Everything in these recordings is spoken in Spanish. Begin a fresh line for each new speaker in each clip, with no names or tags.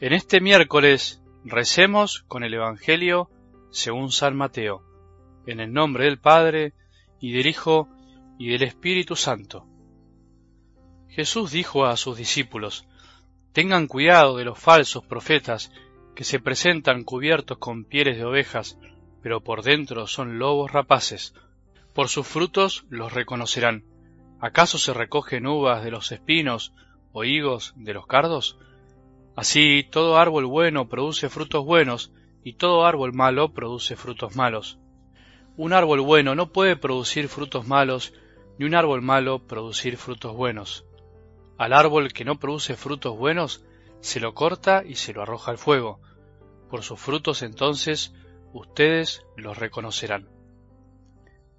En este miércoles recemos con el Evangelio según San Mateo, en el nombre del Padre, y del Hijo, y del Espíritu Santo. Jesús dijo a sus discípulos, Tengan cuidado de los falsos profetas que se presentan cubiertos con pieles de ovejas, pero por dentro son lobos rapaces. Por sus frutos los reconocerán. ¿Acaso se recogen uvas de los espinos o higos de los cardos? Así todo árbol bueno produce frutos buenos, y todo árbol malo produce frutos malos. Un árbol bueno no puede producir frutos malos, ni un árbol malo producir frutos buenos. Al árbol que no produce frutos buenos, se lo corta y se lo arroja al fuego. Por sus frutos entonces ustedes los reconocerán.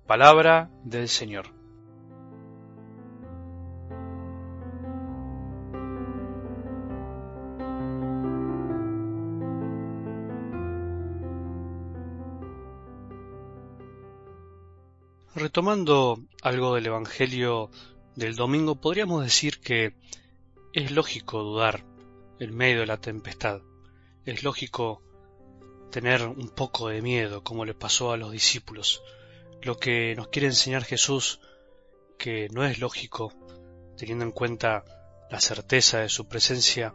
Palabra del Señor. Retomando algo del Evangelio del domingo, podríamos decir que es lógico dudar en medio de la tempestad. Es lógico tener un poco de miedo, como le pasó a los discípulos. Lo que nos quiere enseñar Jesús, que no es lógico, teniendo en cuenta la certeza de su presencia,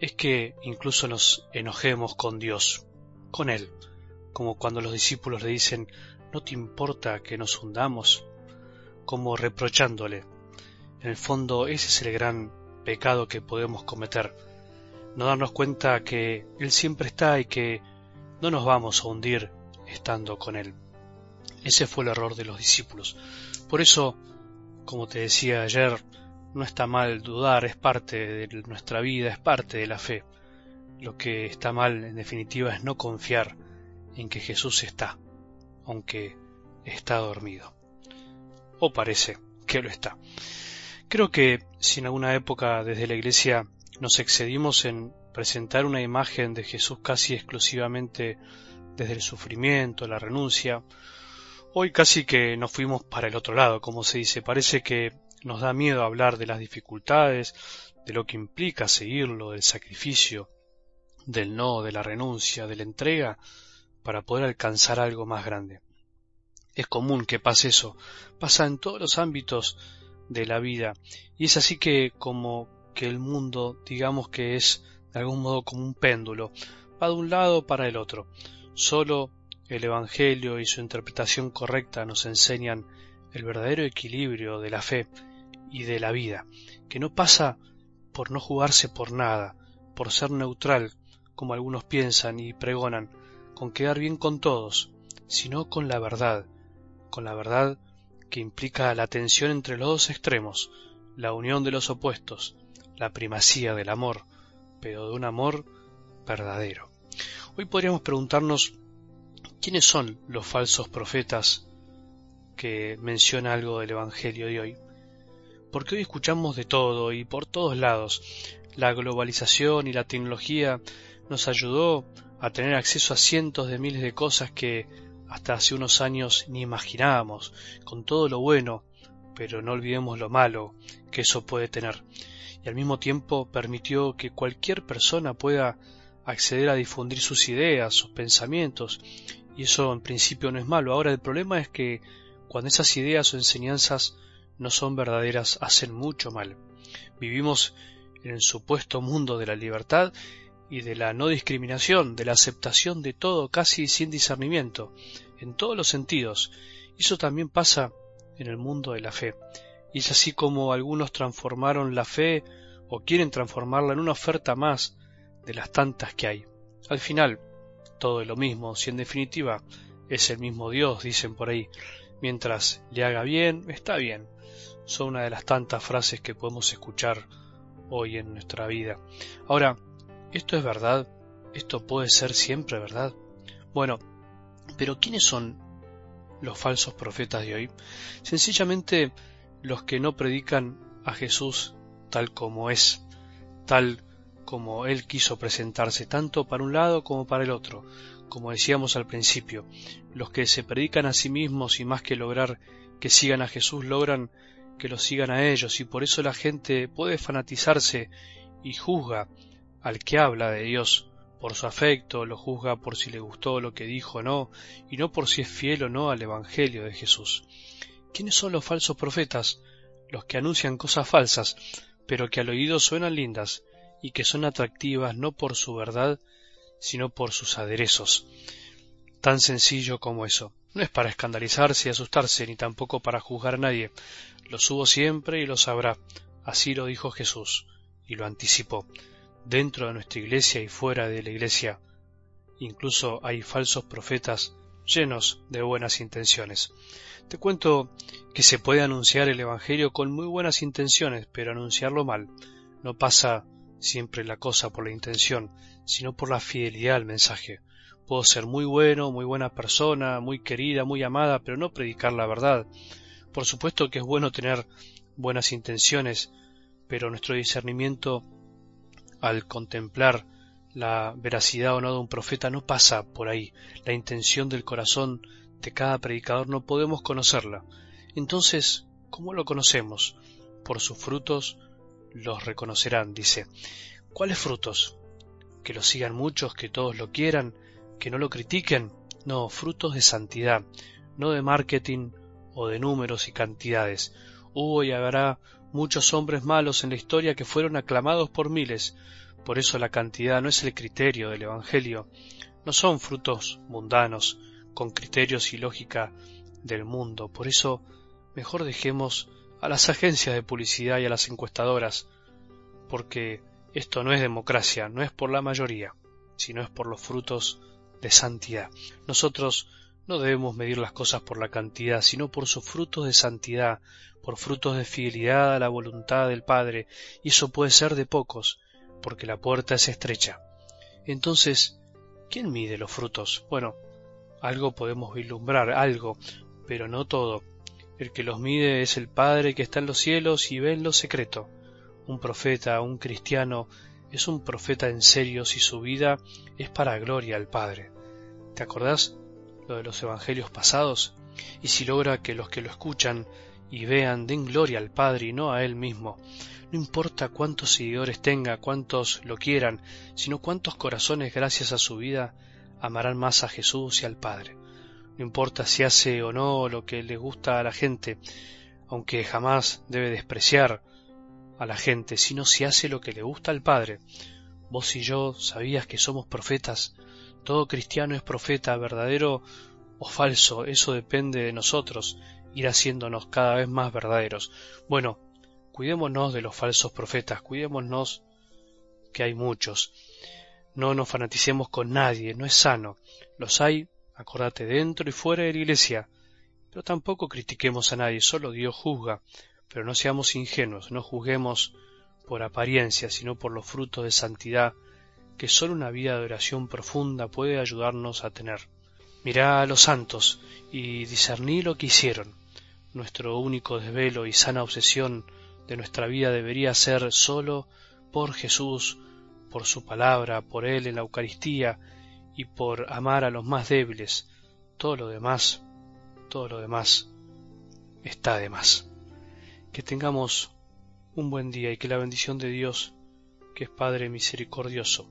es que incluso nos enojemos con Dios, con Él, como cuando los discípulos le dicen, ¿no te importa que nos hundamos? como reprochándole. En el fondo ese es el gran pecado que podemos cometer, no darnos cuenta que Él siempre está y que no nos vamos a hundir estando con Él. Ese fue el error de los discípulos. Por eso, como te decía ayer, no está mal dudar, es parte de nuestra vida, es parte de la fe. Lo que está mal, en definitiva, es no confiar en que Jesús está, aunque está dormido. O parece que lo está. Creo que si en alguna época desde la Iglesia nos excedimos en presentar una imagen de Jesús casi exclusivamente desde el sufrimiento, la renuncia, hoy casi que nos fuimos para el otro lado, como se dice. Parece que nos da miedo hablar de las dificultades, de lo que implica seguirlo, del sacrificio, del no, de la renuncia, de la entrega, para poder alcanzar algo más grande. Es común que pase eso, pasa en todos los ámbitos de la vida, y es así que como que el mundo, digamos que es de algún modo como un péndulo, va de un lado para el otro. Solo el Evangelio y su interpretación correcta nos enseñan el verdadero equilibrio de la fe y de la vida, que no pasa por no jugarse por nada, por ser neutral, como algunos piensan y pregonan, con quedar bien con todos, sino con la verdad, con la verdad que implica la tensión entre los dos extremos, la unión de los opuestos, la primacía del amor, pero de un amor verdadero. Hoy podríamos preguntarnos quiénes son los falsos profetas que menciona algo del Evangelio de hoy. Porque hoy escuchamos de todo y por todos lados. La globalización y la tecnología nos ayudó a tener acceso a cientos de miles de cosas que hasta hace unos años ni imaginábamos, con todo lo bueno, pero no olvidemos lo malo que eso puede tener y al mismo tiempo permitió que cualquier persona pueda acceder a difundir sus ideas, sus pensamientos, y eso en principio no es malo. Ahora el problema es que cuando esas ideas o enseñanzas no son verdaderas, hacen mucho mal. Vivimos en el supuesto mundo de la libertad y de la no discriminación, de la aceptación de todo casi sin discernimiento, en todos los sentidos. Eso también pasa en el mundo de la fe. Y es así como algunos transformaron la fe o quieren transformarla en una oferta más de las tantas que hay. Al final, todo es lo mismo, si en definitiva es el mismo Dios, dicen por ahí. Mientras le haga bien, está bien. Son una de las tantas frases que podemos escuchar hoy en nuestra vida. Ahora, ¿esto es verdad? ¿Esto puede ser siempre verdad? Bueno, pero ¿quiénes son los falsos profetas de hoy? Sencillamente los que no predican a Jesús tal como es, tal como Él quiso presentarse, tanto para un lado como para el otro. Como decíamos al principio, los que se predican a sí mismos y más que lograr que sigan a Jesús, logran que lo sigan a ellos y por eso la gente puede fanatizarse y juzga al que habla de Dios por su afecto, lo juzga por si le gustó lo que dijo o no, y no por si es fiel o no al Evangelio de Jesús. ¿Quiénes son los falsos profetas? Los que anuncian cosas falsas, pero que al oído suenan lindas, y que son atractivas no por su verdad, sino por sus aderezos. Tan sencillo como eso. No es para escandalizarse y asustarse, ni tampoco para juzgar a nadie. Lo subo siempre y lo sabrá. Así lo dijo Jesús, y lo anticipó dentro de nuestra iglesia y fuera de la iglesia. Incluso hay falsos profetas llenos de buenas intenciones. Te cuento que se puede anunciar el Evangelio con muy buenas intenciones, pero anunciarlo mal. No pasa siempre la cosa por la intención, sino por la fidelidad al mensaje. Puedo ser muy bueno, muy buena persona, muy querida, muy amada, pero no predicar la verdad. Por supuesto que es bueno tener buenas intenciones, pero nuestro discernimiento al contemplar la veracidad o no de un profeta no pasa por ahí. La intención del corazón de cada predicador no podemos conocerla. Entonces, ¿cómo lo conocemos? Por sus frutos los reconocerán, dice. ¿Cuáles frutos? Que lo sigan muchos, que todos lo quieran, que no lo critiquen. No, frutos de santidad, no de marketing o de números y cantidades. Hubo y habrá muchos hombres malos en la historia que fueron aclamados por miles. Por eso la cantidad no es el criterio del Evangelio, no son frutos mundanos, con criterios y lógica del mundo. Por eso mejor dejemos a las agencias de publicidad y a las encuestadoras, porque esto no es democracia, no es por la mayoría, sino es por los frutos de santidad. Nosotros no debemos medir las cosas por la cantidad, sino por sus frutos de santidad, por frutos de fidelidad a la voluntad del Padre, y eso puede ser de pocos, porque la puerta es estrecha. Entonces, ¿quién mide los frutos? Bueno, algo podemos vislumbrar, algo, pero no todo. El que los mide es el Padre que está en los cielos y ve en lo secreto. Un profeta, un cristiano, es un profeta en serio si su vida es para gloria al Padre. ¿Te acordás lo de los evangelios pasados, y si logra que los que lo escuchan y vean den gloria al Padre y no a Él mismo. No importa cuántos seguidores tenga, cuántos lo quieran, sino cuántos corazones gracias a su vida amarán más a Jesús y al Padre. No importa si hace o no lo que le gusta a la gente, aunque jamás debe despreciar a la gente, sino si hace lo que le gusta al Padre. Vos y yo sabías que somos profetas, todo cristiano es profeta, verdadero o falso, eso depende de nosotros, ir haciéndonos cada vez más verdaderos. Bueno, cuidémonos de los falsos profetas, cuidémonos que hay muchos. No nos fanaticemos con nadie, no es sano. Los hay, acordate, dentro y fuera de la iglesia. Pero tampoco critiquemos a nadie, solo Dios juzga. Pero no seamos ingenuos, no juzguemos por apariencia, sino por los frutos de santidad que sólo una vida de oración profunda puede ayudarnos a tener. Mirá a los santos y discerní lo que hicieron. Nuestro único desvelo y sana obsesión de nuestra vida debería ser sólo por Jesús, por su palabra, por Él en la Eucaristía y por amar a los más débiles. Todo lo demás, todo lo demás está de más. Que tengamos un buen día y que la bendición de Dios, que es Padre misericordioso,